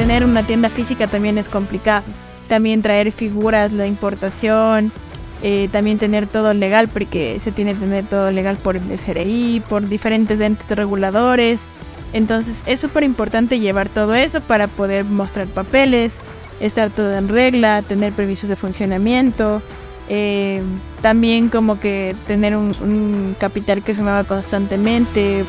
tener una tienda física también es complicado. También traer figuras, la importación, eh, también tener todo legal, porque se tiene que tener todo legal por el SRI, por diferentes entes reguladores. Entonces es súper importante llevar todo eso para poder mostrar papeles, estar todo en regla, tener permisos de funcionamiento, eh, también como que tener un, un capital que se mueva constantemente.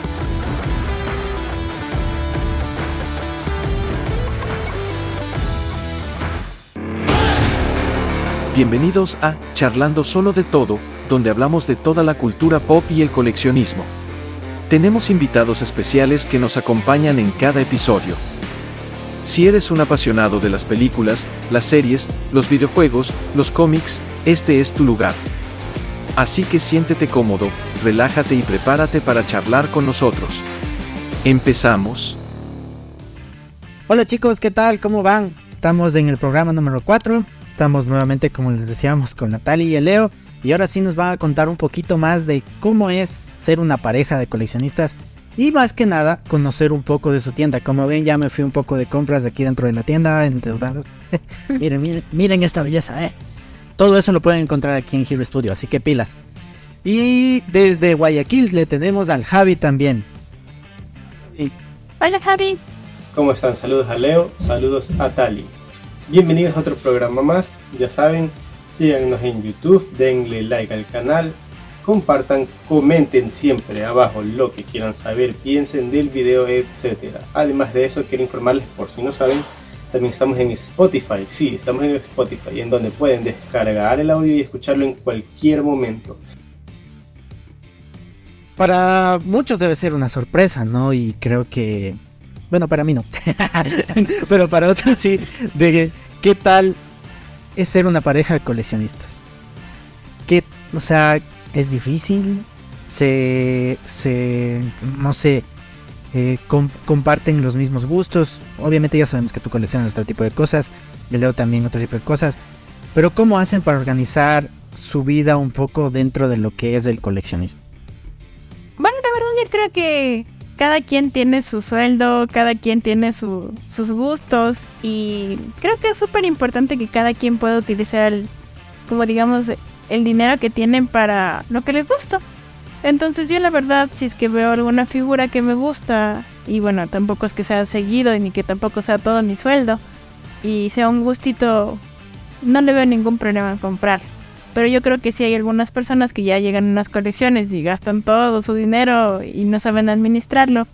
Bienvenidos a Charlando Solo de Todo, donde hablamos de toda la cultura pop y el coleccionismo. Tenemos invitados especiales que nos acompañan en cada episodio. Si eres un apasionado de las películas, las series, los videojuegos, los cómics, este es tu lugar. Así que siéntete cómodo, relájate y prepárate para charlar con nosotros. Empezamos. Hola chicos, ¿qué tal? ¿Cómo van? Estamos en el programa número 4 Estamos nuevamente, como les decíamos, con Natalia y Leo. Y ahora sí nos van a contar un poquito más de cómo es ser una pareja de coleccionistas. Y más que nada, conocer un poco de su tienda. Como ven, ya me fui un poco de compras de aquí dentro de la tienda, endeudado. miren, miren, miren esta belleza, eh. Todo eso lo pueden encontrar aquí en Hero Studio, así que pilas. Y desde Guayaquil le tenemos al Javi también. Hola Javi. ¿Cómo están? Saludos a Leo, saludos a Tali. Bienvenidos a otro programa más. Ya saben, síganos en YouTube, denle like al canal, compartan, comenten siempre abajo lo que quieran saber, piensen del video, etc. Además de eso, quiero informarles, por si no saben, también estamos en Spotify. Sí, estamos en Spotify, en donde pueden descargar el audio y escucharlo en cualquier momento. Para muchos debe ser una sorpresa, ¿no? Y creo que bueno, para mí no. Pero para otros sí. De qué tal es ser una pareja de coleccionistas. ¿Qué, o sea, es difícil. Se, se, no sé, eh, comparten los mismos gustos. Obviamente ya sabemos que tú coleccionas otro tipo de cosas. Yo leo también otro tipo de cosas. Pero ¿cómo hacen para organizar su vida un poco dentro de lo que es el coleccionismo? Bueno, la verdad yo creo que cada quien tiene su sueldo, cada quien tiene sus gustos y creo que es súper importante que cada quien pueda utilizar, como digamos, el dinero que tienen para lo que les gusta. Entonces yo la verdad, si es que veo alguna figura que me gusta, y bueno, tampoco es que sea seguido ni que tampoco sea todo mi sueldo, y sea un gustito, no le veo ningún problema en comprar. Pero yo creo que sí hay algunas personas que ya llegan a unas colecciones y gastan todo su dinero y no saben administrarlo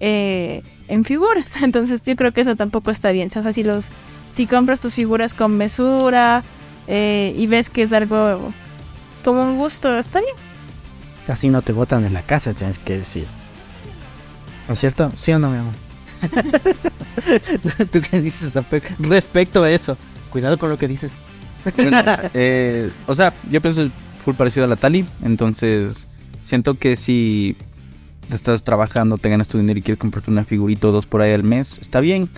eh, en figuras. Entonces yo creo que eso tampoco está bien. O sea, si, los, si compras tus figuras con mesura eh, y ves que es algo como un gusto, está bien. Así no te botan en la casa, tienes que decir. ¿No es cierto? ¿Sí o no, mi amor? ¿Tú qué dices respecto a eso? Cuidado con lo que dices. Eh, o sea, yo pienso full parecido a la Tali. Entonces, siento que si estás trabajando, te ganas tu dinero y quieres comprarte una figurita o dos por ahí al mes, está bien.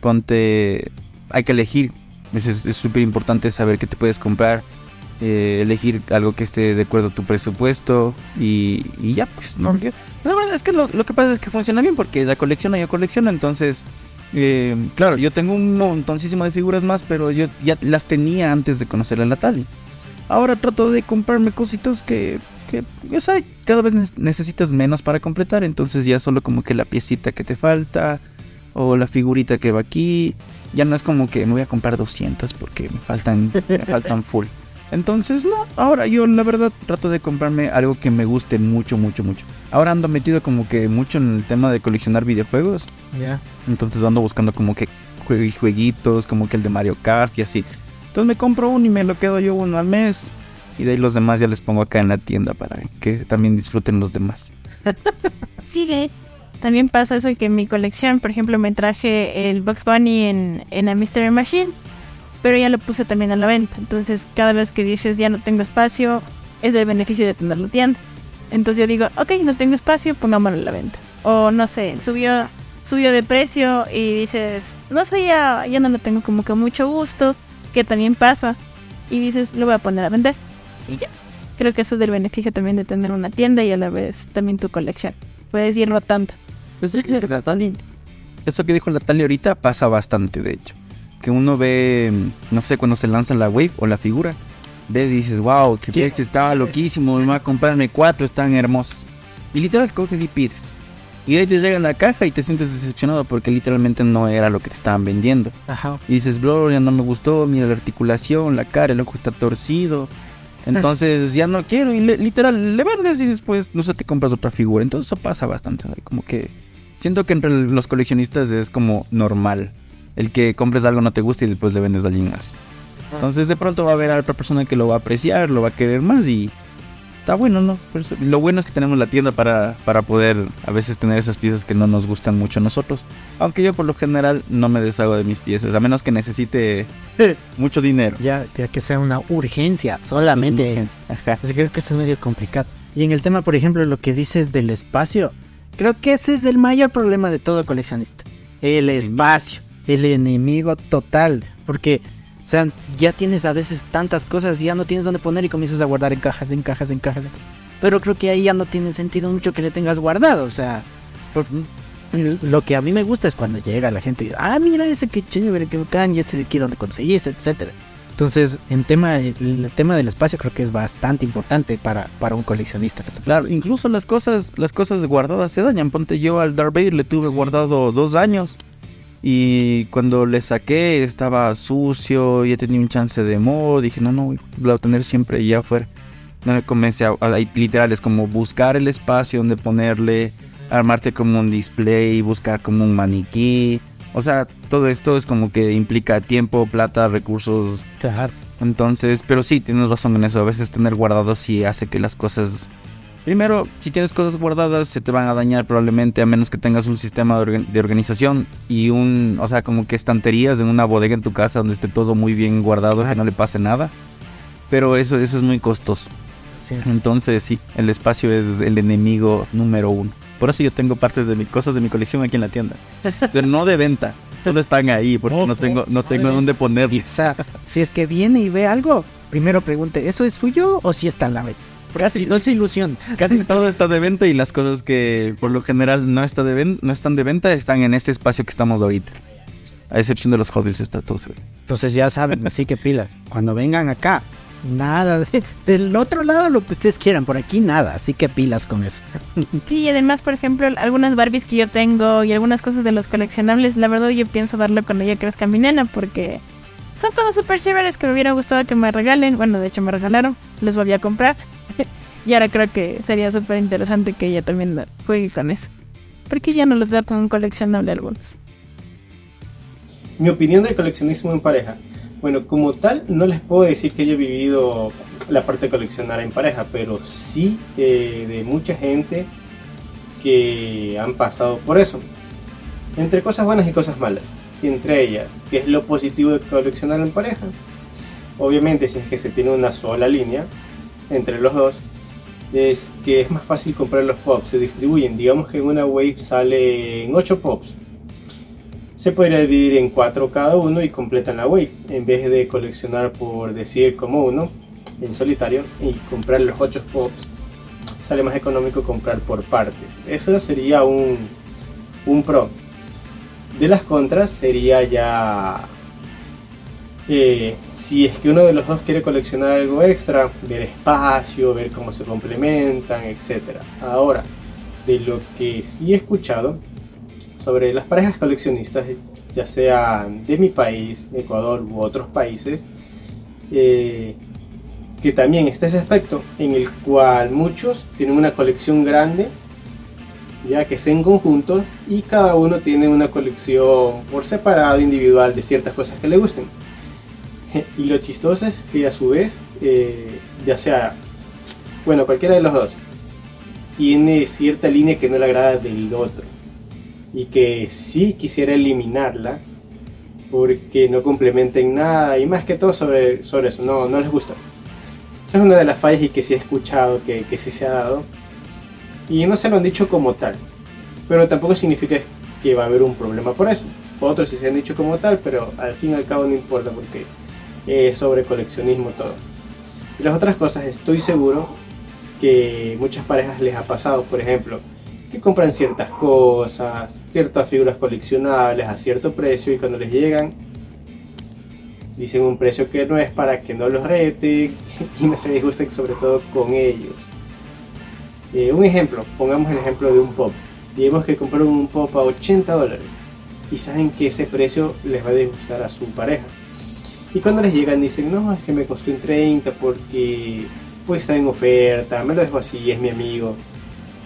Ponte. Hay que elegir. Es súper importante saber qué te puedes comprar. Eh, elegir algo que esté de acuerdo a tu presupuesto. Y, ya, pues, no. la verdad es que lo, lo, que pasa es que funciona bien porque la colección yo colecciono. Entonces eh, claro, yo tengo un montoncísimo de figuras más, pero yo ya las tenía antes de conocer a Natalie. Ahora trato de comprarme cositas que, que o sea, cada vez necesitas menos para completar, entonces ya solo como que la piecita que te falta o la figurita que va aquí, ya no es como que me voy a comprar 200 porque me faltan, me faltan full. Entonces, no, ahora yo la verdad trato de comprarme algo que me guste mucho, mucho, mucho. Ahora ando metido como que mucho en el tema de coleccionar videojuegos. Ya. Entonces ando buscando como que jueguitos, como que el de Mario Kart y así. Entonces me compro uno y me lo quedo yo uno al mes. Y de ahí los demás ya les pongo acá en la tienda para que también disfruten los demás. Sigue. También pasa eso que en mi colección, por ejemplo, me traje el Box Bunny en, en la Mystery Machine pero ya lo puse también a la venta. Entonces, cada vez que dices ya no tengo espacio, es el beneficio de tener la tienda. Entonces yo digo, ok, no tengo espacio, pongámoslo a la venta. O no sé, subió, subió de precio y dices, no sé, ya, ya no lo tengo como que mucho gusto, que también pasa. Y dices, lo voy a poner a vender. Y ya. Creo que eso es el beneficio también de tener una tienda y a la vez también tu colección. Puedes ir rotando. Pues sí, eso que dijo Natalia ahorita pasa bastante, de hecho. Que uno ve, no sé, cuando se lanza la wave o la figura, ves y dices, wow, que este estaba loquísimo, me voy a comprarme cuatro, están hermosos. Y literal coges y pides. Y ahí te llega la caja y te sientes decepcionado porque literalmente no era lo que te estaban vendiendo. Ajá. Y dices, bro, ya no me gustó, mira la articulación, la cara, el ojo está torcido. Entonces ya no quiero y le- literal le vendes y después no sé, te compras otra figura. Entonces eso pasa bastante. Como que siento que entre los coleccionistas es como normal. El que compres algo no te gusta y después le vendes a alguien más. Entonces de pronto va a haber a otra persona que lo va a apreciar, lo va a querer más y está bueno, ¿no? Lo bueno es que tenemos la tienda para, para poder a veces tener esas piezas que no nos gustan mucho a nosotros. Aunque yo por lo general no me deshago de mis piezas, a menos que necesite mucho dinero. Ya, ya que sea una urgencia solamente. Ajá. Así que creo que eso es medio complicado. Y en el tema, por ejemplo, lo que dices del espacio, creo que ese es el mayor problema de todo coleccionista. El espacio, el enemigo total. Porque, o sea, ya tienes a veces tantas cosas y ya no tienes dónde poner y comienzas a guardar en cajas, en cajas, en cajas. Pero creo que ahí ya no tiene sentido mucho que le tengas guardado. O sea, por- lo que a mí me gusta es cuando llega la gente y dice, ah, mira ese que chévere, que bacán, y este de aquí donde conseguiste, etcétera. Entonces, en tema, el tema del espacio creo que es bastante importante para, para un coleccionista. Claro, incluso las cosas, las cosas guardadas se dañan. Ponte yo al Darth Vader le tuve guardado dos años. Y cuando le saqué estaba sucio, ya tenía un chance de moho. Dije, no, no, lo voy a tener siempre ya afuera. No me comencé a, a- literal, es como buscar el espacio donde ponerle, armarte como un display, buscar como un maniquí. O sea, todo esto es como que implica tiempo, plata, recursos Claro. entonces, pero sí, tienes razón en eso. A veces tener guardado sí hace que las cosas... Primero, si tienes cosas guardadas, se te van a dañar probablemente a menos que tengas un sistema de, orga- de organización y un... O sea, como que estanterías en una bodega en tu casa donde esté todo muy bien guardado, que no le pase nada. Pero eso, eso es muy costoso. Sí. Entonces, sí, el espacio es el enemigo número uno. Por eso yo tengo partes de mis cosas de mi colección aquí en la tienda. Pero no de venta. Solo están ahí porque no tengo, no tengo dónde O ponerles. sea, si es que viene y ve algo, primero pregunte, ¿eso es suyo o si está en la venta? Casi, no se ilusión. Casi todo está de venta y las cosas que por lo general no, está de ven- no están de venta están en este espacio que estamos ahorita. A excepción de los Wheels está todo. Entonces ya saben, así que pilas. Cuando vengan acá, nada. de- del otro lado lo que ustedes quieran, por aquí nada. Así que pilas con eso. Sí, y además, por ejemplo, algunas Barbies que yo tengo y algunas cosas de los coleccionables, la verdad yo pienso darlo cuando ya crezca mi nena porque son cosas súper chéveres que me hubiera gustado que me regalen. Bueno, de hecho me regalaron, les volví a comprar. Y ahora creo que sería súper interesante que ella también juegue con eso. Porque ya no los veo con un coleccionable algunos. Mi opinión del coleccionismo en pareja. Bueno, como tal, no les puedo decir que he vivido la parte de coleccionar en pareja, pero sí eh, de mucha gente que han pasado por eso. Entre cosas buenas y cosas malas. Entre ellas, ¿qué es lo positivo de coleccionar en pareja? Obviamente, si es que se tiene una sola línea entre los dos, es que es más fácil comprar los pops. Se distribuyen, digamos que en una wave salen 8 pops. Se podría dividir en cuatro cada uno y completan la wave. En vez de coleccionar por decir como uno en solitario y comprar los 8 pops sale más económico comprar por partes. Eso sería un, un pro. De las contras sería ya eh, si es que uno de los dos quiere coleccionar algo extra ver espacio ver cómo se complementan etcétera ahora de lo que sí he escuchado sobre las parejas coleccionistas, ya sean de mi país, Ecuador u otros países, eh, que también está ese aspecto en el cual muchos tienen una colección grande, ya que es en conjunto, y cada uno tiene una colección por separado, individual, de ciertas cosas que le gusten. Y lo chistoso es que a su vez, eh, ya sea, bueno, cualquiera de los dos, tiene cierta línea que no le agrada del otro y que sí quisiera eliminarla porque no complementen nada y más que todo sobre, sobre eso, no, no les gusta. Esa es una de las fallas y que sí he escuchado que, que sí se ha dado y no se lo han dicho como tal, pero tampoco significa que va a haber un problema por eso. Otros sí se han dicho como tal, pero al fin y al cabo no importa porque es sobre coleccionismo todo. Y las otras cosas estoy seguro que muchas parejas les ha pasado, por ejemplo, que compran ciertas cosas, ciertas figuras coleccionables a cierto precio y cuando les llegan dicen un precio que no es para que no los rete y no se disgusten sobre todo con ellos. Eh, un ejemplo, pongamos el ejemplo de un pop. Digamos que compraron un pop a 80 dólares y saben que ese precio les va a disgustar a su pareja. Y cuando les llegan dicen, no, es que me costó en 30 porque pues está en oferta, me lo dejo así, es mi amigo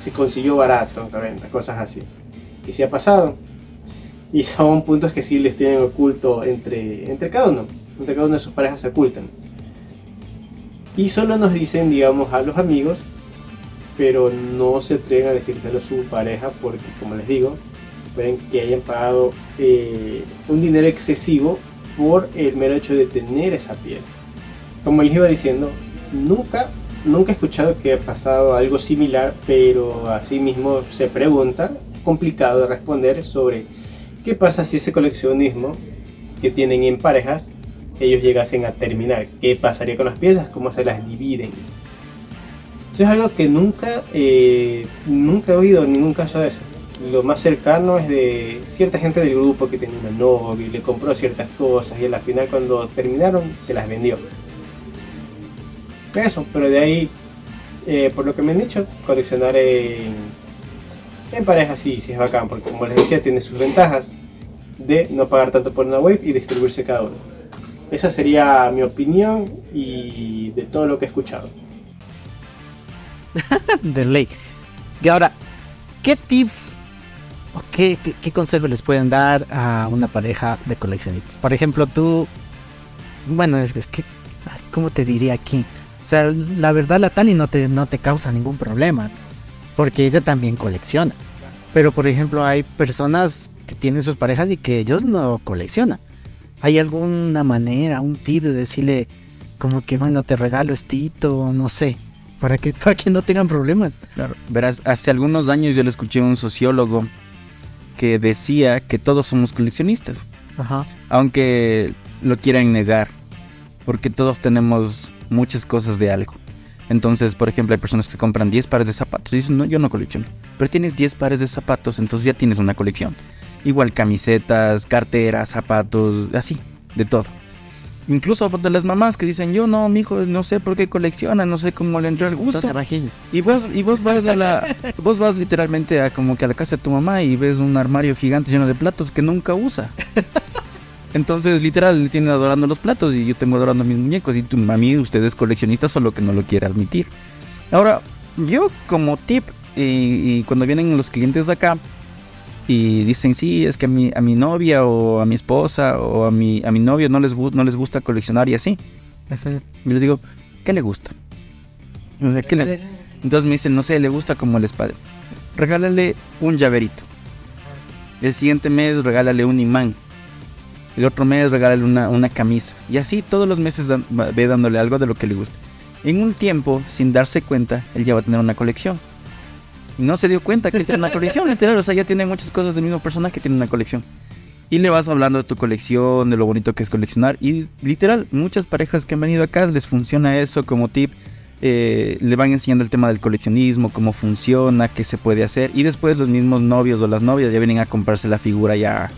se consiguió barato cosas así. Y se ha pasado. Y son puntos que sí les tienen oculto entre, entre cada uno. Entre cada una de sus parejas se ocultan. Y solo nos dicen, digamos, a los amigos, pero no se atreven a decírselo a su pareja porque, como les digo, pueden que hayan pagado eh, un dinero excesivo por el mero hecho de tener esa pieza. Como les iba diciendo, nunca Nunca he escuchado que ha pasado algo similar, pero así mismo se pregunta, complicado de responder sobre qué pasa si ese coleccionismo que tienen en parejas, ellos llegasen a terminar. ¿Qué pasaría con las piezas? ¿Cómo se las dividen? Eso es algo que nunca, eh, nunca he oído en ningún caso de eso. Lo más cercano es de cierta gente del grupo que tenía una novia y le compró ciertas cosas y al final cuando terminaron se las vendió eso, pero de ahí, eh, por lo que me han dicho, coleccionar en, en pareja sí, sí es bacán, porque como les decía, tiene sus ventajas de no pagar tanto por una web y distribuirse cada uno. Esa sería mi opinión y de todo lo que he escuchado. de ley. Y ahora, ¿qué tips qué, qué, consejos les pueden dar a una pareja de coleccionistas? Por ejemplo, tú, bueno, es, es que, ¿cómo te diría aquí? O sea, la verdad la Tali no te, no te causa ningún problema, porque ella también colecciona. Pero por ejemplo hay personas que tienen sus parejas y que ellos no coleccionan. ¿Hay alguna manera, un tip de decirle como que bueno, te regalo estito, no sé, para que, para que no tengan problemas? Claro, verás, hace algunos años yo le escuché a un sociólogo que decía que todos somos coleccionistas. Ajá. Aunque lo quieran negar, porque todos tenemos muchas cosas de algo. Entonces, por ejemplo, hay personas que compran 10 pares de zapatos y dicen, no, yo no colecciono. Pero tienes 10 pares de zapatos, entonces ya tienes una colección. Igual camisetas, carteras, zapatos, así, de todo. Incluso de las mamás que dicen, yo no, mi hijo, no sé por qué colecciona, no sé cómo le entró el gusto. Y vos, y vos vas a la, vos vas literalmente a como que a la casa de tu mamá y ves un armario gigante lleno de platos que nunca usa. Entonces, literal, tiene adorando los platos y yo tengo adorando mis muñecos. Y tu mami, usted es coleccionista, solo que no lo quiere admitir. Ahora, yo como tip, y, cuando vienen los clientes de acá y dicen, sí, es que a mi, a mi novia o a mi esposa o a mi, a mi novio no les, no les gusta coleccionar y así. Yo les digo, ¿qué le gusta? Entonces me dicen, no sé, le gusta como el espada. Regálale un llaverito. El siguiente mes regálale un imán el otro mes regálale una, una camisa. Y así todos los meses ve dándole algo de lo que le guste. En un tiempo, sin darse cuenta, él ya va a tener una colección. No se dio cuenta que tiene una colección, literal. O sea, ya tiene muchas cosas del mismo personaje que tiene una colección. Y le vas hablando de tu colección, de lo bonito que es coleccionar. Y literal, muchas parejas que han venido acá les funciona eso como tip. Eh, le van enseñando el tema del coleccionismo, cómo funciona, qué se puede hacer. Y después los mismos novios o las novias ya vienen a comprarse la figura ya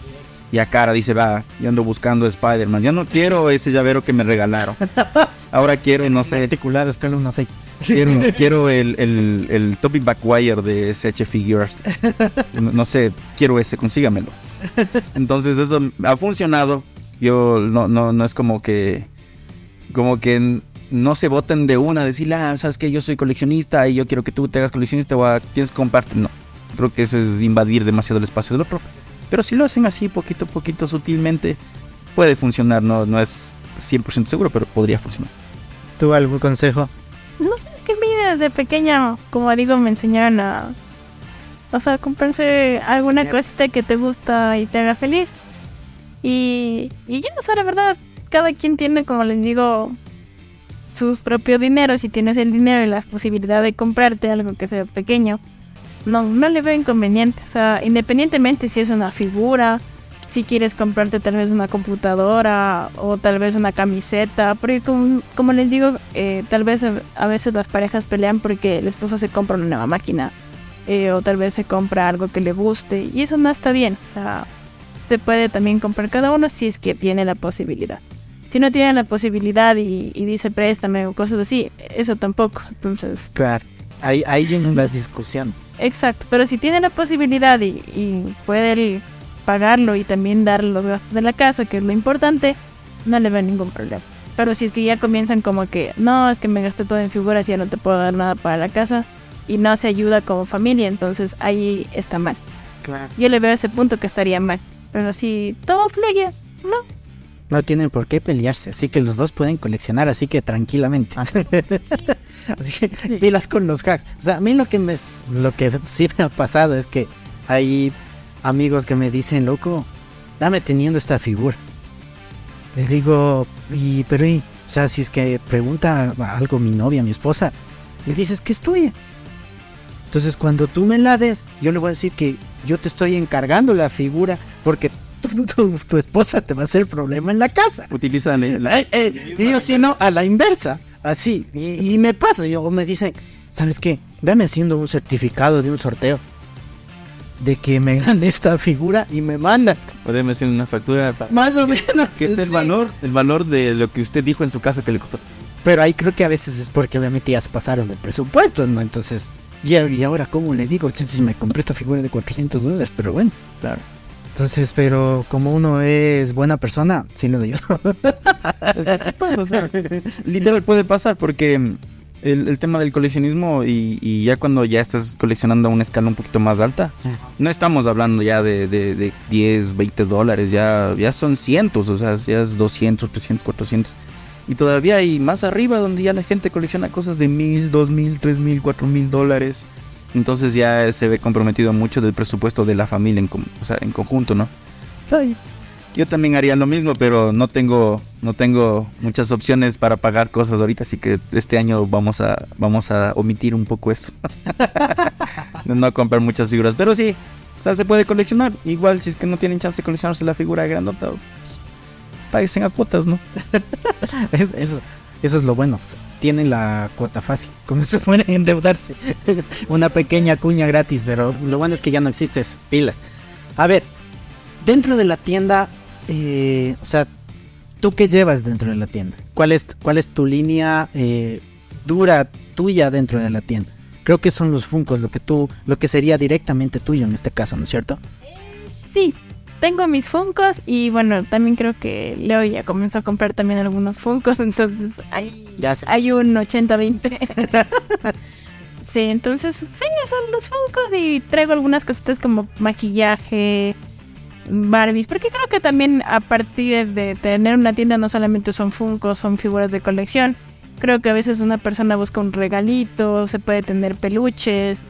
y a cara dice, va, yo ando buscando Spider-Man. Ya no quiero ese llavero que me regalaron. Ahora quiero, no sé. Articulado, escala 1.6. Quiero, quiero el, el, el Topic Backwire de SH Figures. No, sé, quiero ese, consígamelo. Entonces eso ha funcionado. Yo no, no, no es como que. Como que no se voten de una, decir, ah, sabes que yo soy coleccionista y yo quiero que tú te hagas coleccionista o tienes que compartir. No, creo que eso es invadir demasiado el espacio del otro. Pero si lo hacen así, poquito a poquito, sutilmente, puede funcionar. No, no es 100% seguro, pero podría funcionar. ¿Tú algún consejo? No sé, es que a mí desde pequeña, como digo, me enseñaron a... O sea, comprarse alguna cosita que te gusta y te haga feliz. Y, y yo no sé, la verdad, cada quien tiene, como les digo, sus propios dineros. Si tienes el dinero y la posibilidad de comprarte algo que sea pequeño, no, no le veo inconveniente. O sea, independientemente si es una figura, si quieres comprarte tal vez una computadora o tal vez una camiseta, porque como, les digo, eh, tal vez a, veces las parejas pelean porque el esposo se compra una nueva máquina eh, o tal vez se compra algo que le guste y eso no está bien. O sea, se puede también comprar cada uno si es que tiene la posibilidad. Si no tiene la posibilidad y, y dice préstame o cosas así, eso tampoco. Entonces, Claro, ahí, ahí la discusión. exacto. Pero si tiene la posibilidad y, y puede pagarlo y también dar los gastos de la casa, que es lo importante, no le veo ningún problema. Pero si es que ya comienzan como que, no, es que me gasté todo en figuras y ya no te puedo dar nada para la casa y no se ayuda como familia, entonces ahí está mal. Claro. Yo le veo ese punto que estaría mal. Pero si todo fluye, no. No tienen por qué pelearse, así que los dos pueden coleccionar, así que tranquilamente. así que pilas con los hacks. O sea, a mí lo que me lo que sí me ha pasado es que hay amigos que me dicen, loco, dame teniendo esta figura. Les digo, y pero y, o sea, si es que pregunta algo mi novia, mi esposa, le dices que es tuya. Entonces, cuando tú me la des, yo le voy a decir que yo te estoy encargando la figura porque tu, tu- tu esposa te va a hacer problema en la casa. Utilizan eh, la- Eh, eh, y yo si no, a la inversa, así. Y, y me pasa, yo, me dicen, ¿sabes qué? Dame haciendo un certificado de un sorteo. De que me gane esta figura y me mandas. Podemos hacer una factura para Más o menos. que es el valor, el valor de lo que usted dijo en su casa que le costó. Pero ahí creo que a veces es porque obviamente ya se pasaron el presupuesto, ¿no? Entonces, y, ahora, ¿cómo le digo? Entonces me compré esta figura de 400 dólares, pero bueno. Claro. Entonces, pero como uno es buena persona, sí les ayudo. Sea, literal puede pasar porque el, el tema del coleccionismo y, y ya cuando ya estás coleccionando a una escala un poquito más alta, no estamos hablando ya de, de, de 10, 20 dólares, ya, ya son cientos, o sea, ya es 200, 300, 400. Y todavía hay más arriba donde ya la gente colecciona cosas de mil, dos mil, tres mil, cuatro mil dólares. Entonces ya se ve comprometido mucho del presupuesto de la familia en, o sea, en conjunto, ¿no? Ay, Yo también haría lo mismo, pero no tengo, no tengo muchas opciones para pagar cosas ahorita, así que este año vamos a, vamos a omitir un poco eso. no comprar muchas figuras, pero sí, o sea, se puede coleccionar. Igual si es que no tienen chance de coleccionarse la figura grandota, pues, páguense a cuotas, ¿no? Es- eso, eso es lo bueno. Tienen la cuota fácil. Con eso pueden endeudarse. Una pequeña cuña gratis, pero lo bueno es que ya no existe eso. Pilas. A ver, dentro de la tienda, eh, o sea, ¿tú qué llevas dentro de la tienda? ¿Cuál es, cuál es tu línea eh, dura tuya dentro de la tienda? Creo que son los Funcos, lo que tú, lo que sería directamente tuyo en este caso, ¿no es cierto? Sí, tengo mis Funcos y bueno, también creo que Leo ya comenzó a comprar también algunos Funcos, entonces hay, hay un 80-20. sí, entonces sí, son los Funcos y traigo algunas cositas como maquillaje, Barbies, porque creo que también a partir de tener una tienda no solamente son Funcos, son figuras de colección. Creo que a veces una persona busca un regalito, se puede tener peluches.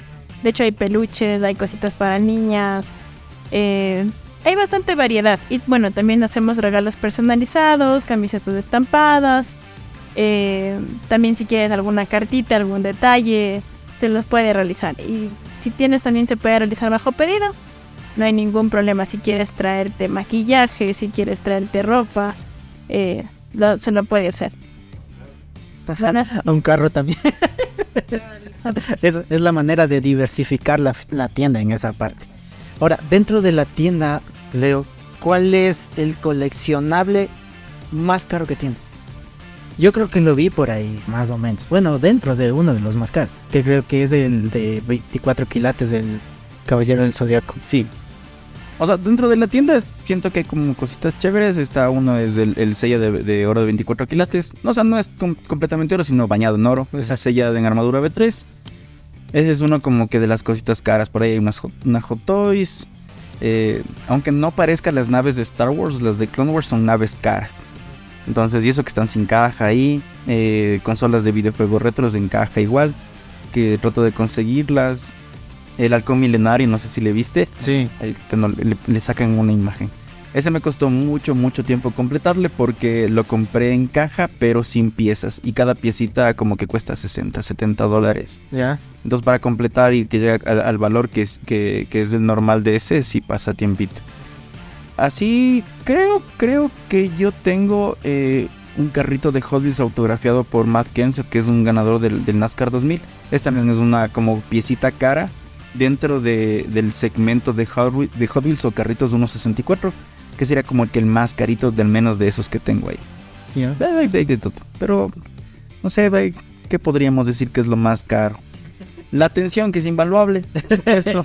De hecho hay peluches, hay cositas para niñas. Eh, hay bastante variedad. Y bueno, también hacemos regalos personalizados, camisetas estampadas. eh, también si quieres alguna cartita, algún detalle, se los puede realizar. Y si tienes también se puede realizar bajo pedido. No hay ningún problema si quieres traerte maquillaje, si quieres traerte ropa, eh, lo- se lo puede hacer. A un carro también. es, es la manera de diversificar la, la tienda en esa parte. Ahora, dentro de la tienda, Leo, ¿cuál es el coleccionable más caro que tienes? Yo creo que lo vi por ahí, más o menos. Bueno, dentro de uno de los más caros, que creo que es el de 24 quilates del Caballero del Zodiaco. Sí. O sea, dentro de la tienda siento que hay como cositas chéveres. Está uno es el, el sello de, de oro de 24 quilates. No, o sea, no es com- completamente oro, sino bañado en oro. Esa sella en armadura B3. Ese es uno como que de las cositas caras. Por ahí hay unas, hot- unas Hot Toys. Eh, aunque no parezcan las naves de Star Wars, las de Clone Wars son naves caras. Entonces, y eso que están sin caja ahí. eh, consolas de videojuegos retros en caja igual. Que trato de conseguirlas. El halcón milenario, no sé si le viste. Sí. El que no- le, le sacan una imagen. Ese me costó mucho, mucho tiempo completarle porque lo compré en caja pero sin piezas. Y cada piecita como que cuesta 60, 70 dólares. Ya. Entonces para completar y que llegue al, al valor que es, que, que es el normal de ese, sí pasa tiempito. Así creo, creo que yo tengo eh, un carrito de Hot Wheels autografiado por Matt Kenseth, que es un ganador del, del NASCAR 2000. Esta también es una como piecita cara dentro de, del segmento de Hot, Wheels- de Hot Wheels o carritos de 1.64, que sería como el que el más carito del menos de esos que tengo ahí. Pero no sé, ¿qué podríamos decir que es lo más caro? La atención, que es invaluable. Esto.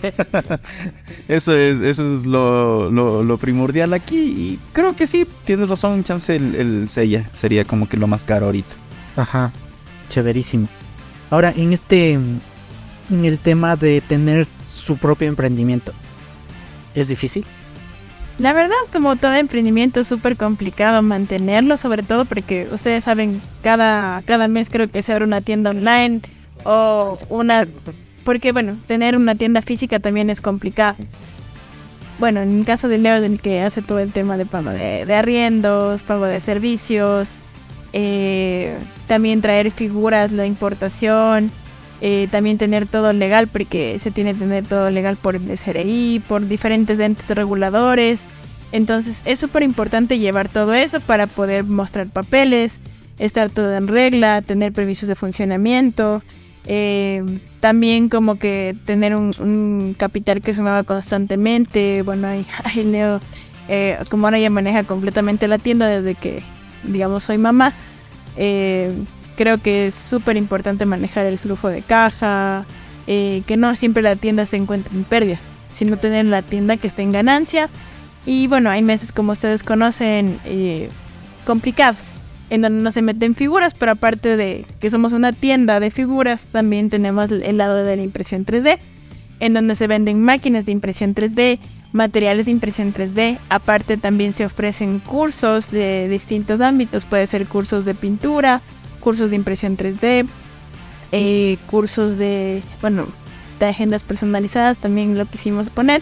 eso es, eso es lo, lo- lo primordial aquí. Y creo que sí, tienes razón, chance el, el Seiya sería como que lo más caro ahorita. Ajá, chéverísimo. Ahora, en este, el tema de tener su propio emprendimiento, ¿es difícil? La verdad, como todo emprendimiento es súper complicado mantenerlo, sobre todo porque ustedes saben, cada, cada mes creo que se abre una tienda online o una... Porque bueno, tener una tienda física también es complicado. Bueno, en el caso de Leo, del que hace todo el tema de pago de, de arriendos, pago de servicios, eh, también traer figuras, la importación, eh, también tener todo legal, porque se tiene que tener todo legal por el SRI, por diferentes entes reguladores. Entonces es súper importante llevar todo eso para poder mostrar papeles, estar todo en regla, tener permisos de funcionamiento, eh, también como que tener un, capital que mueva constantemente. Bueno, ahí, ahí Leo, eh, como ahora ya maneja completamente la tienda desde que, digamos, soy mamá, eh, creo que es súper importante manejar el flujo de caja, eh, que no siempre la tienda se encuentre en pérdida, sino tener la tienda que esté en ganancia. Y bueno, hay meses como ustedes conocen eh, complicados, en donde no se meten figuras, pero aparte de que somos una tienda de figuras, también tenemos el lado de la impresión 3D, en donde se venden máquinas de impresión 3D, materiales de impresión 3D. Aparte también se ofrecen cursos de distintos ámbitos, puede ser cursos de pintura, cursos de impresión 3D, eh, cursos de, bueno, de agendas personalizadas, también lo quisimos poner.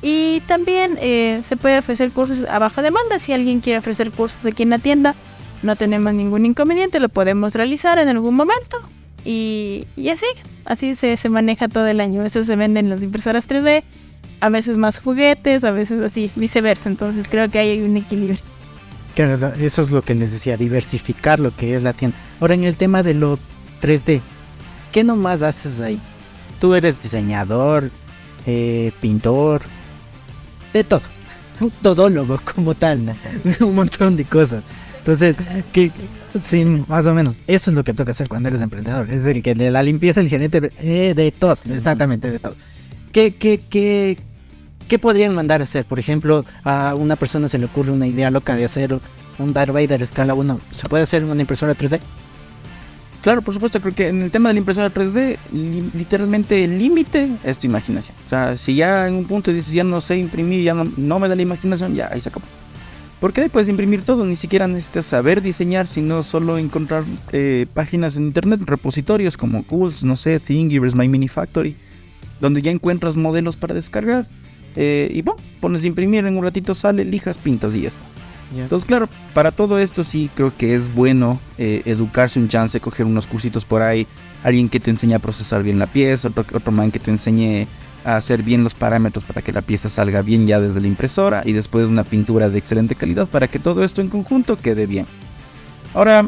Y también eh, se puede ofrecer cursos a baja demanda. Si alguien quiere ofrecer cursos aquí en la tienda, no tenemos ningún inconveniente, lo podemos realizar en algún momento. Y, y así, así se, se maneja todo el año. Eso se venden las impresoras 3D, a veces más juguetes, a veces así, viceversa. Entonces creo que hay un equilibrio. Claro, eso es lo que les decía, diversificar lo que es la tienda. Ahora, en el tema de lo 3D, ¿qué nomás haces ahí? Tú eres diseñador, eh, pintor, de todo. Un todólogo como tal, ¿no? un montón de cosas. Entonces, que sí, más o menos, eso es lo que toca hacer cuando eres emprendedor. Es el que de la limpieza, el gerente, eh, de todo, exactamente de todo. ¿Qué, qué, qué, qué podrían mandar a hacer? Por ejemplo, a una persona se le ocurre una idea loca de hacer un Darth Vader escala 1. ¿Se puede hacer una impresora 3D? Claro, por supuesto, creo que en el tema de la impresora 3D, li- literalmente el límite es tu imaginación. O sea, si ya en un punto dices, ya no sé imprimir, ya no, no me da la imaginación, ya ahí se acabó. Porque ahí puedes imprimir todo, ni siquiera necesitas saber diseñar, sino solo encontrar eh, páginas en internet, repositorios como Cools, no sé, Thingiverse, My Mini Factory, donde ya encuentras modelos para descargar. Eh, y bueno, pones a imprimir, en un ratito sale, lijas, pintas y ya está. Entonces, claro, para todo esto sí creo que es bueno eh, educarse un chance, coger unos cursitos por ahí, alguien que te enseñe a procesar bien la pieza, otro, otro man que te enseñe a hacer bien los parámetros para que la pieza salga bien ya desde la impresora y después una pintura de excelente calidad para que todo esto en conjunto quede bien. Ahora,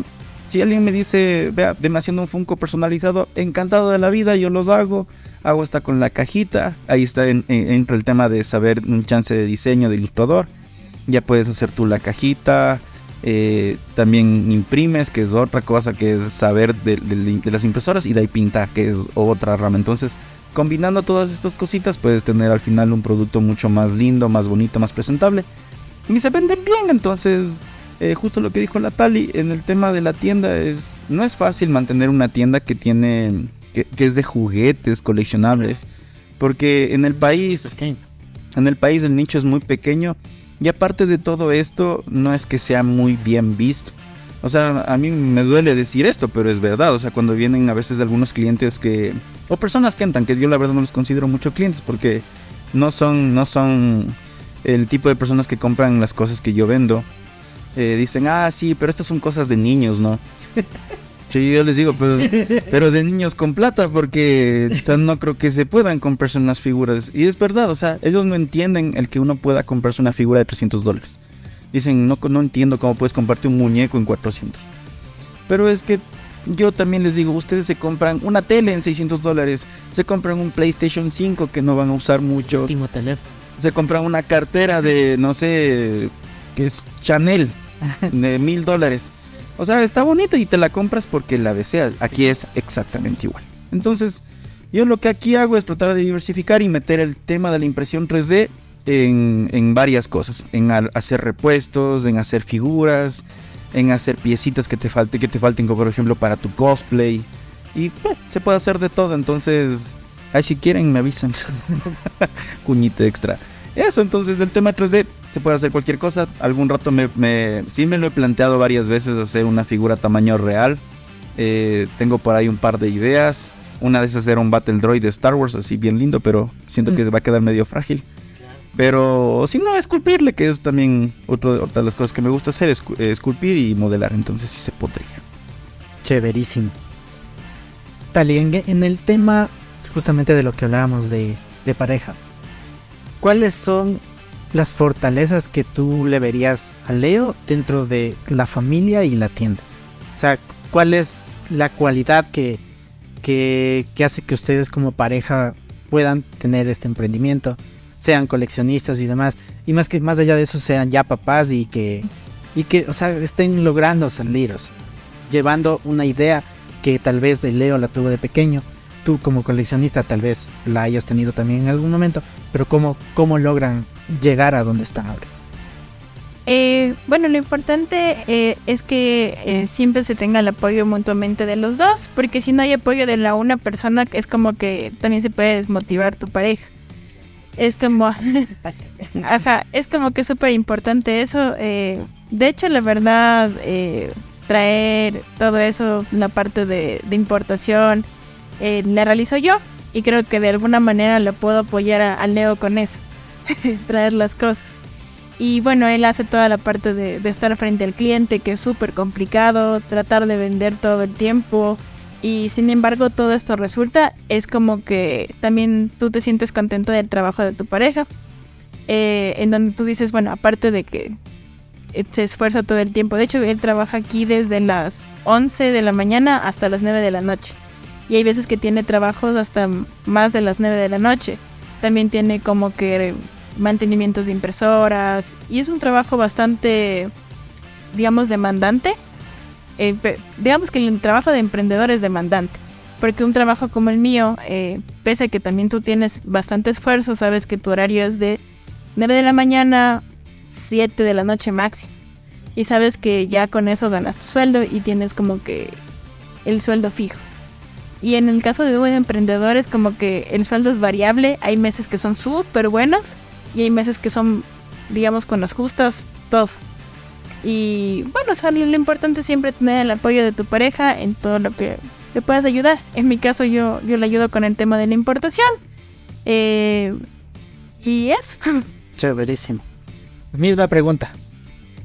si alguien me dice, vea, demasiado un Funko personalizado, encantado de la vida, yo los hago. Hago hasta con la cajita. Ahí está en- en- entra el tema de saber un chance de diseño de ilustrador. Ya puedes hacer tú la cajita. eh, también imprimes, que es otra cosa que es saber de, las impresoras. Y de ahí pintar, que es otra rama. Entonces, combinando todas estas cositas, puedes tener al final un producto mucho más lindo, más bonito, más presentable. Y se venden bien, entonces eh, justo lo que dijo la Tali en el tema de la tienda es no es fácil mantener una tienda que tiene que, que es de juguetes coleccionables porque en el país en el país el nicho es muy pequeño y aparte de todo esto no es que sea muy bien visto. O sea a mí me duele decir esto pero es verdad. O sea cuando vienen a veces algunos clientes que o personas que entran que yo la verdad no los considero mucho clientes porque no son no son el tipo de personas que compran las cosas que yo vendo. Eh, dicen, ah, sí, pero estas son cosas de niños, ¿no? Sí, yo les digo, pero, pero de niños con plata, porque no creo que se puedan comprarse unas figuras. Y es verdad, o sea, ellos no entienden el que uno pueda comprarse una figura de 300 dólares. Dicen, no, no entiendo cómo puedes comprarte un muñeco en 400. Pero es que yo también les digo, ustedes se compran una tele en 600 dólares, se compran un PlayStation 5 que no van a usar mucho, Último teléfono. se compran una cartera de, no sé, que es Chanel, de mil dólares. O sea, está bonita y te la compras porque la deseas. Aquí es exactamente igual. Entonces, yo lo que aquí hago es tratar de diversificar y meter el tema de la impresión 3D en, en varias cosas. En hacer repuestos, en hacer figuras, en hacer piecitas que te falten, que te falten, como por ejemplo para tu cosplay. Y se puede hacer de todo. Entonces, ahí si quieren me avisan. Cuñita extra. Eso, entonces el tema 3D se puede hacer cualquier cosa. Algún rato me, me- sí me lo he planteado varias veces hacer una figura tamaño real. Eh, tengo por ahí un par de ideas. Una de esas era un Battle Droid de Star Wars, así bien lindo, pero siento que va a quedar medio frágil. Pero si no, esculpirle, que es también otro- otra de las cosas que me gusta hacer, eh, esculpir y modelar. Entonces sí se podría. Chéverísimo. Tal y en, en el tema justamente de lo que hablábamos de, de pareja, ¿cuáles son las fortalezas que tú le verías a Leo dentro de la familia y la tienda? O sea, ¿cuál es la cualidad que, que, que hace que ustedes como pareja puedan tener este emprendimiento? Sean coleccionistas y demás. Y más que más allá de eso sean ya papás y que, y que o sea, estén logrando salir. llevando una idea que tal vez de Leo la tuvo de pequeño, tú como coleccionista tal vez la hayas tenido también en algún momento, pero cómo, cómo logran llegar a donde están ahora. Eh, bueno, lo importante eh, es que eh, siempre se tenga el apoyo mutuamente de los dos, porque si no hay apoyo de la una persona, es como que también se puede desmotivar tu pareja. Es como, ajá, es como que es súper importante eso. eh, de hecho, la verdad, traer todo eso, la parte de importación, eh, la realizo yo y creo que de alguna manera le puedo apoyar a, a Leo con eso, traer las cosas. Y bueno, él hace toda la parte de, de estar frente al cliente, que es súper complicado, tratar de vender todo el tiempo. Y sin embargo, todo esto resulta, es como que también tú te sientes contento del trabajo de tu pareja. eh, en donde tú dices, bueno, aparte de que eh, se esfuerza todo el tiempo. De hecho, él trabaja aquí desde las 11 de la mañana hasta las 9 de la noche. Y hay veces que tiene trabajos hasta más de las 9 de la noche. También tiene como que mantenimientos de impresoras. Y es un trabajo bastante, digamos, demandante. Eh, digamos que el trabajo de emprendedor es demandante. Porque un trabajo como el mío, eh, pese a que también tú tienes bastante esfuerzo, sabes que tu horario es de 9 de la mañana, 7 de la noche máximo. Y sabes que ya con eso ganas tu sueldo y tienes como que el sueldo fijo. Y en el caso de un emprendedor es como que el sueldo es variable. Hay meses que son súper buenos y hay meses que son, digamos, con las justas, todo. Y bueno, o sea, lo importante es siempre tener el apoyo de tu pareja en todo lo que le puedas ayudar. En mi caso yo, yo le ayudo con el tema de la importación. Eh, y eso. Chéverísimo. Misma pregunta.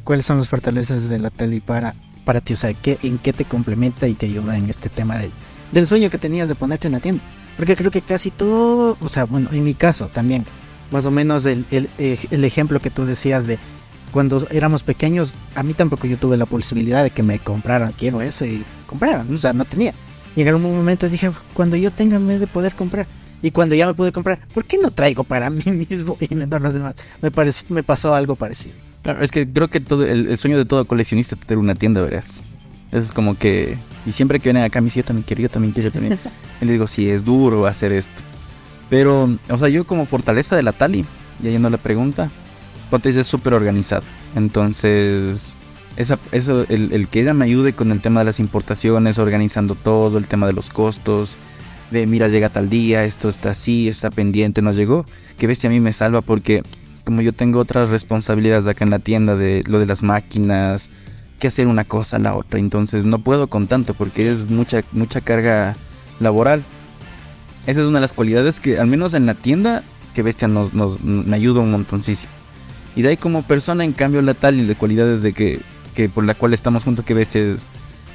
¿Cuáles son las fortalezas de la tele para, para ti? O sea, ¿qué, ¿en qué te complementa y te ayuda en este tema del, del sueño que tenías de ponerte en la tienda? Porque creo que casi todo, o sea, bueno, en mi caso también, más o menos el, el, eh, el ejemplo que tú decías de cuando éramos pequeños, a mí tampoco yo tuve la posibilidad de que me compraran, quiero eso y compraran, o sea, no tenía. Y en algún momento dije, cuando yo tenga me de poder comprar. Y cuando ya me pude comprar, ¿por qué no traigo para mí mismo y vender los demás? Me pareció, me pasó algo parecido. Claro, es que creo que todo el, el sueño de todo coleccionista es tener una tienda, verás. Eso es como que. Y siempre que vienen acá, me dicen, yo también quiero, yo también quiero, yo también. y le digo, sí, es duro hacer esto. Pero, o sea, yo como fortaleza de la Tali, ya yendo a la pregunta, Potes es súper organizado. Entonces, esa, eso, el, el que ella me ayude con el tema de las importaciones, organizando todo, el tema de los costos, de mira, llega tal día, esto está así, está pendiente, no llegó. Que ves si a mí me salva porque como yo tengo otras responsabilidades acá en la tienda de lo de las máquinas, que hacer una cosa, la otra, entonces no puedo con tanto porque es mucha mucha carga laboral. Esa es una de las cualidades que al menos en la tienda que bestia nos, nos me ayuda un montoncísimo. Y de ahí como persona en cambio la tal y de cualidades de que, que por la cual estamos juntos que bestia es,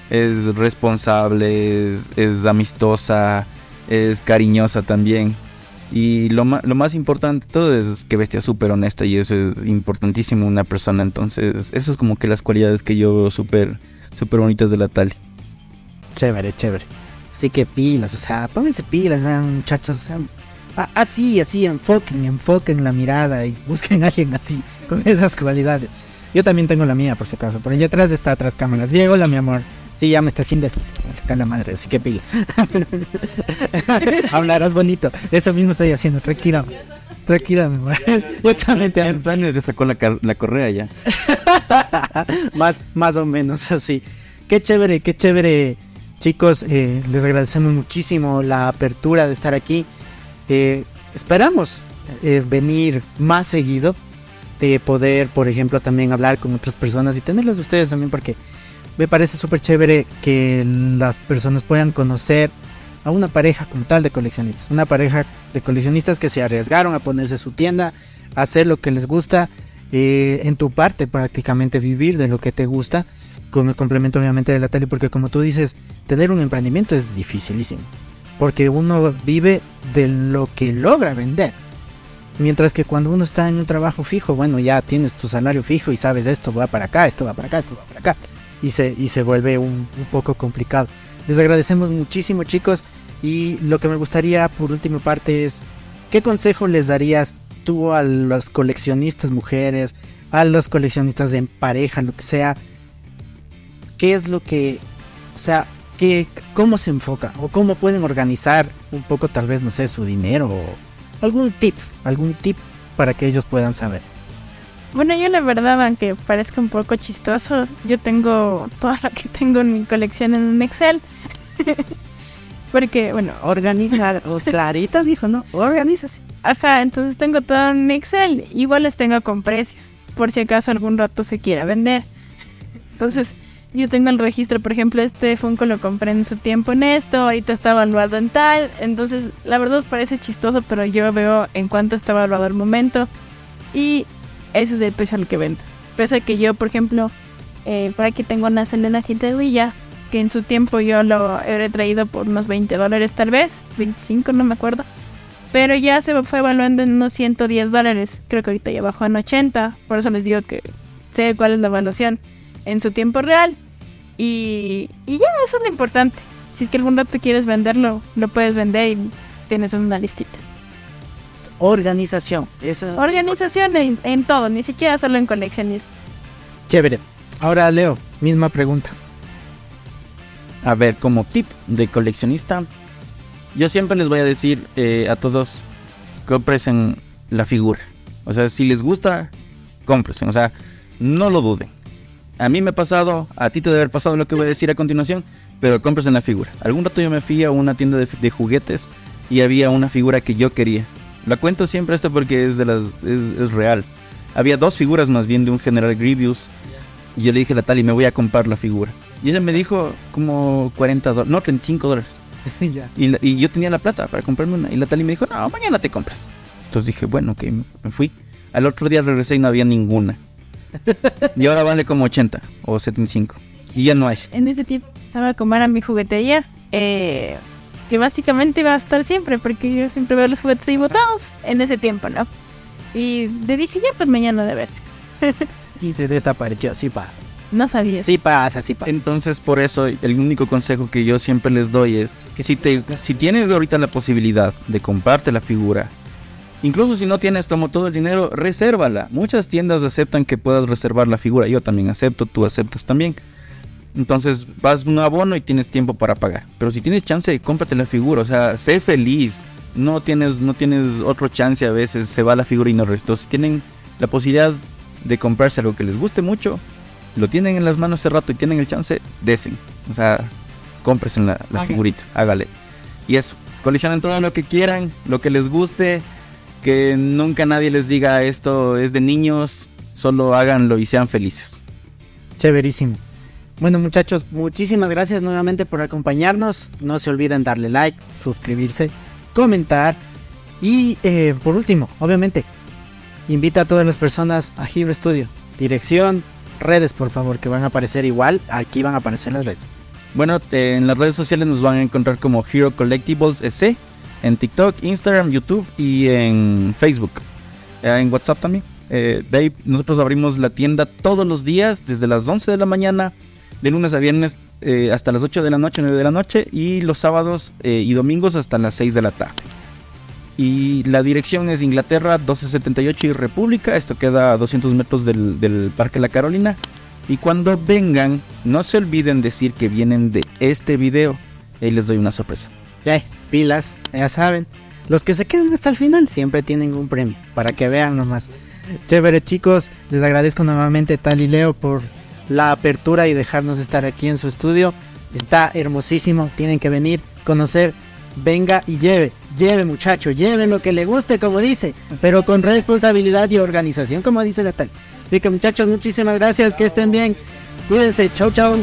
es responsable, es, es amistosa, es cariñosa también. Y lo, lo más importante de todo es que Bestia es súper honesta y eso es importantísimo una persona. Entonces, eso es como que las cualidades que yo veo súper bonitas de la Tali. Chévere, chévere. Así que pilas, o sea, pónganse pilas, vean, muchachos. Así, así, enfoquen, enfoquen la mirada y busquen a alguien así, con esas cualidades. Yo también tengo la mía, por si acaso. Por allá atrás está atrás cámaras. Diego, la mi amor. Sí, ya me está haciendo sacar la madre, así que pilas. Hablarás bonito. Eso mismo estoy haciendo. Tranquila. Tranquila, mi amor. Yo también te amo. Le sacó la, la correa ya. más, más o menos así. Qué chévere, qué chévere, chicos. eh, les agradecemos muchísimo la apertura de estar aquí. Eh, esperamos eh, venir más seguido, de poder, por ejemplo, también hablar con otras personas y tenerlos de ustedes también, porque me parece súper chévere que las personas puedan conocer a una pareja como tal de coleccionistas. Una pareja de coleccionistas que se arriesgaron a ponerse su tienda, a hacer lo que les gusta, eh, en tu parte prácticamente vivir de lo que te gusta, con el complemento obviamente de la tele, porque como tú dices, tener un emprendimiento es dificilísimo, porque uno vive de lo que logra vender. Mientras que cuando uno está en un trabajo fijo, bueno, ya tienes tu salario fijo y sabes esto va para acá, esto va para acá, esto va para acá. Y se, y se vuelve un, un poco complicado. Les agradecemos muchísimo chicos. Y lo que me gustaría por última parte es, ¿qué consejo les darías tú a los coleccionistas mujeres, a los coleccionistas de pareja, lo que sea? ¿Qué es lo que, o sea, qué, cómo se enfoca o cómo pueden organizar un poco tal vez, no sé, su dinero algún tip, algún tip para que ellos puedan saber? Bueno, yo la verdad, aunque parezca un poco chistoso, yo tengo todo lo que tengo en mi colección en un Excel. Porque, bueno, Organizar, o Clarita dijo, ¿no? Organízase. ajá, entonces tengo todo en Excel. Igual les tengo con precios, por si acaso algún rato se quiera vender. Entonces, yo tengo el registro, por ejemplo, este Funko lo compré en su tiempo en esto, ahorita está evaluado en tal. Entonces, la verdad parece chistoso, pero yo veo en cuánto está evaluado el momento. Y ese es el precio al que vendo. Pese a que yo, por ejemplo, eh, por aquí tengo una Selena Quintanilla que en su tiempo yo lo he traído por unos 20 dólares tal vez, 25 no me acuerdo. Pero ya se fue evaluando en unos 110 dólares. Creo que ahorita ya bajó en 80. Por eso les digo que sé cuál es la evaluación en su tiempo real. Y, y ya, eso es lo importante. Si es que algún rato quieres venderlo, lo puedes vender y tienes una listita. Organización. Eso. Organización en, en todo, ni siquiera solo en coleccionismo. Chévere. Ahora, Leo, misma pregunta. A ver, como tip de coleccionista, yo siempre les voy a decir eh, a todos, cómpresen la figura. O sea, si les gusta, cómpresen. O sea, no lo duden. A mí me ha pasado, a ti te debe haber pasado lo que voy a decir a continuación, pero cómpresen la figura. Algún rato yo me fui a una tienda de, de juguetes y había una figura que yo quería. La cuento siempre esto porque es, de las, es, es real. Había dos figuras más bien de un General Grievous. Y yo le dije a la Tali, me voy a comprar la figura. Y ella me dijo como 40 dólares, no, 35 dólares. ya. Y, la- y yo tenía la plata para comprarme una. Y la Tali me dijo, no, mañana te compras. Entonces dije, bueno, ok, me- fui. Al otro día regresé y no había ninguna. Y ahora vale como 80 o 75. Y ya no hay. En ese tiempo estaba como era mi juguetería, eh, que básicamente iba a estar siempre, porque yo siempre veo los juguetes ahí botados en ese tiempo, ¿no? Y le dije, ya pues mañana de ver. Y se desapareció. Sí pasa. No sabía. Sí pasa, sí pasa. Entonces, por eso, el único consejo que yo siempre les doy es: si, te, si tienes ahorita la posibilidad de comprarte la figura, incluso si no tienes como todo el dinero, resérvala. Muchas tiendas aceptan que puedas reservar la figura. Yo también acepto, tú aceptas también. Entonces, vas un abono y tienes tiempo para pagar. Pero si tienes chance, cómprate la figura. O sea, sé feliz. No tienes, no tienes otro chance a veces, se va la figura y no restó. Si tienen la posibilidad de comprarse algo que les guste mucho, lo tienen en las manos hace rato y tienen el chance, desen. O sea, cómpresen la, la Hagan. figurita, hágale. Y eso, coleccionen todo lo que quieran, lo que les guste, que nunca nadie les diga esto es de niños, solo háganlo y sean felices. Chéverísimo. Bueno muchachos, muchísimas gracias nuevamente por acompañarnos. No se olviden darle like, suscribirse, comentar. Y eh, por último, obviamente, invita a todas las personas a Hero Studio. Dirección, redes por favor, que van a aparecer igual. Aquí van a aparecer las redes. Bueno, te- en las redes sociales nos van a encontrar como Hero Collectibles SC, en TikTok, Instagram, YouTube y en Facebook. Eh, en WhatsApp también. Eh, ahí nosotros abrimos la tienda todos los días, desde las 11 de la mañana, de lunes a viernes, eh, hasta las 8 de la noche, 9 de la noche y los sábados eh, y domingos hasta las 6 de la tarde. Y la dirección es Inglaterra 1278 y República, esto queda a 200 metros del, del Parque La Carolina. Y cuando vengan, no se olviden decir que vienen de este video. Ahí les doy una sorpresa. Ya, pilas, ya saben. Los que se queden hasta el final siempre tienen un premio, para que vean nomás. Chévere chicos, les agradezco nuevamente Tal y Leo por la apertura y dejarnos estar aquí en su estudio. Está hermosísimo, tienen que venir, conocer, venga y lleve, lleve muchacho, lleve lo que le guste como dice, pero con responsabilidad y organización como dice la Tal. Así que muchachos, muchísimas gracias, que estén bien, cuídense, chau chau.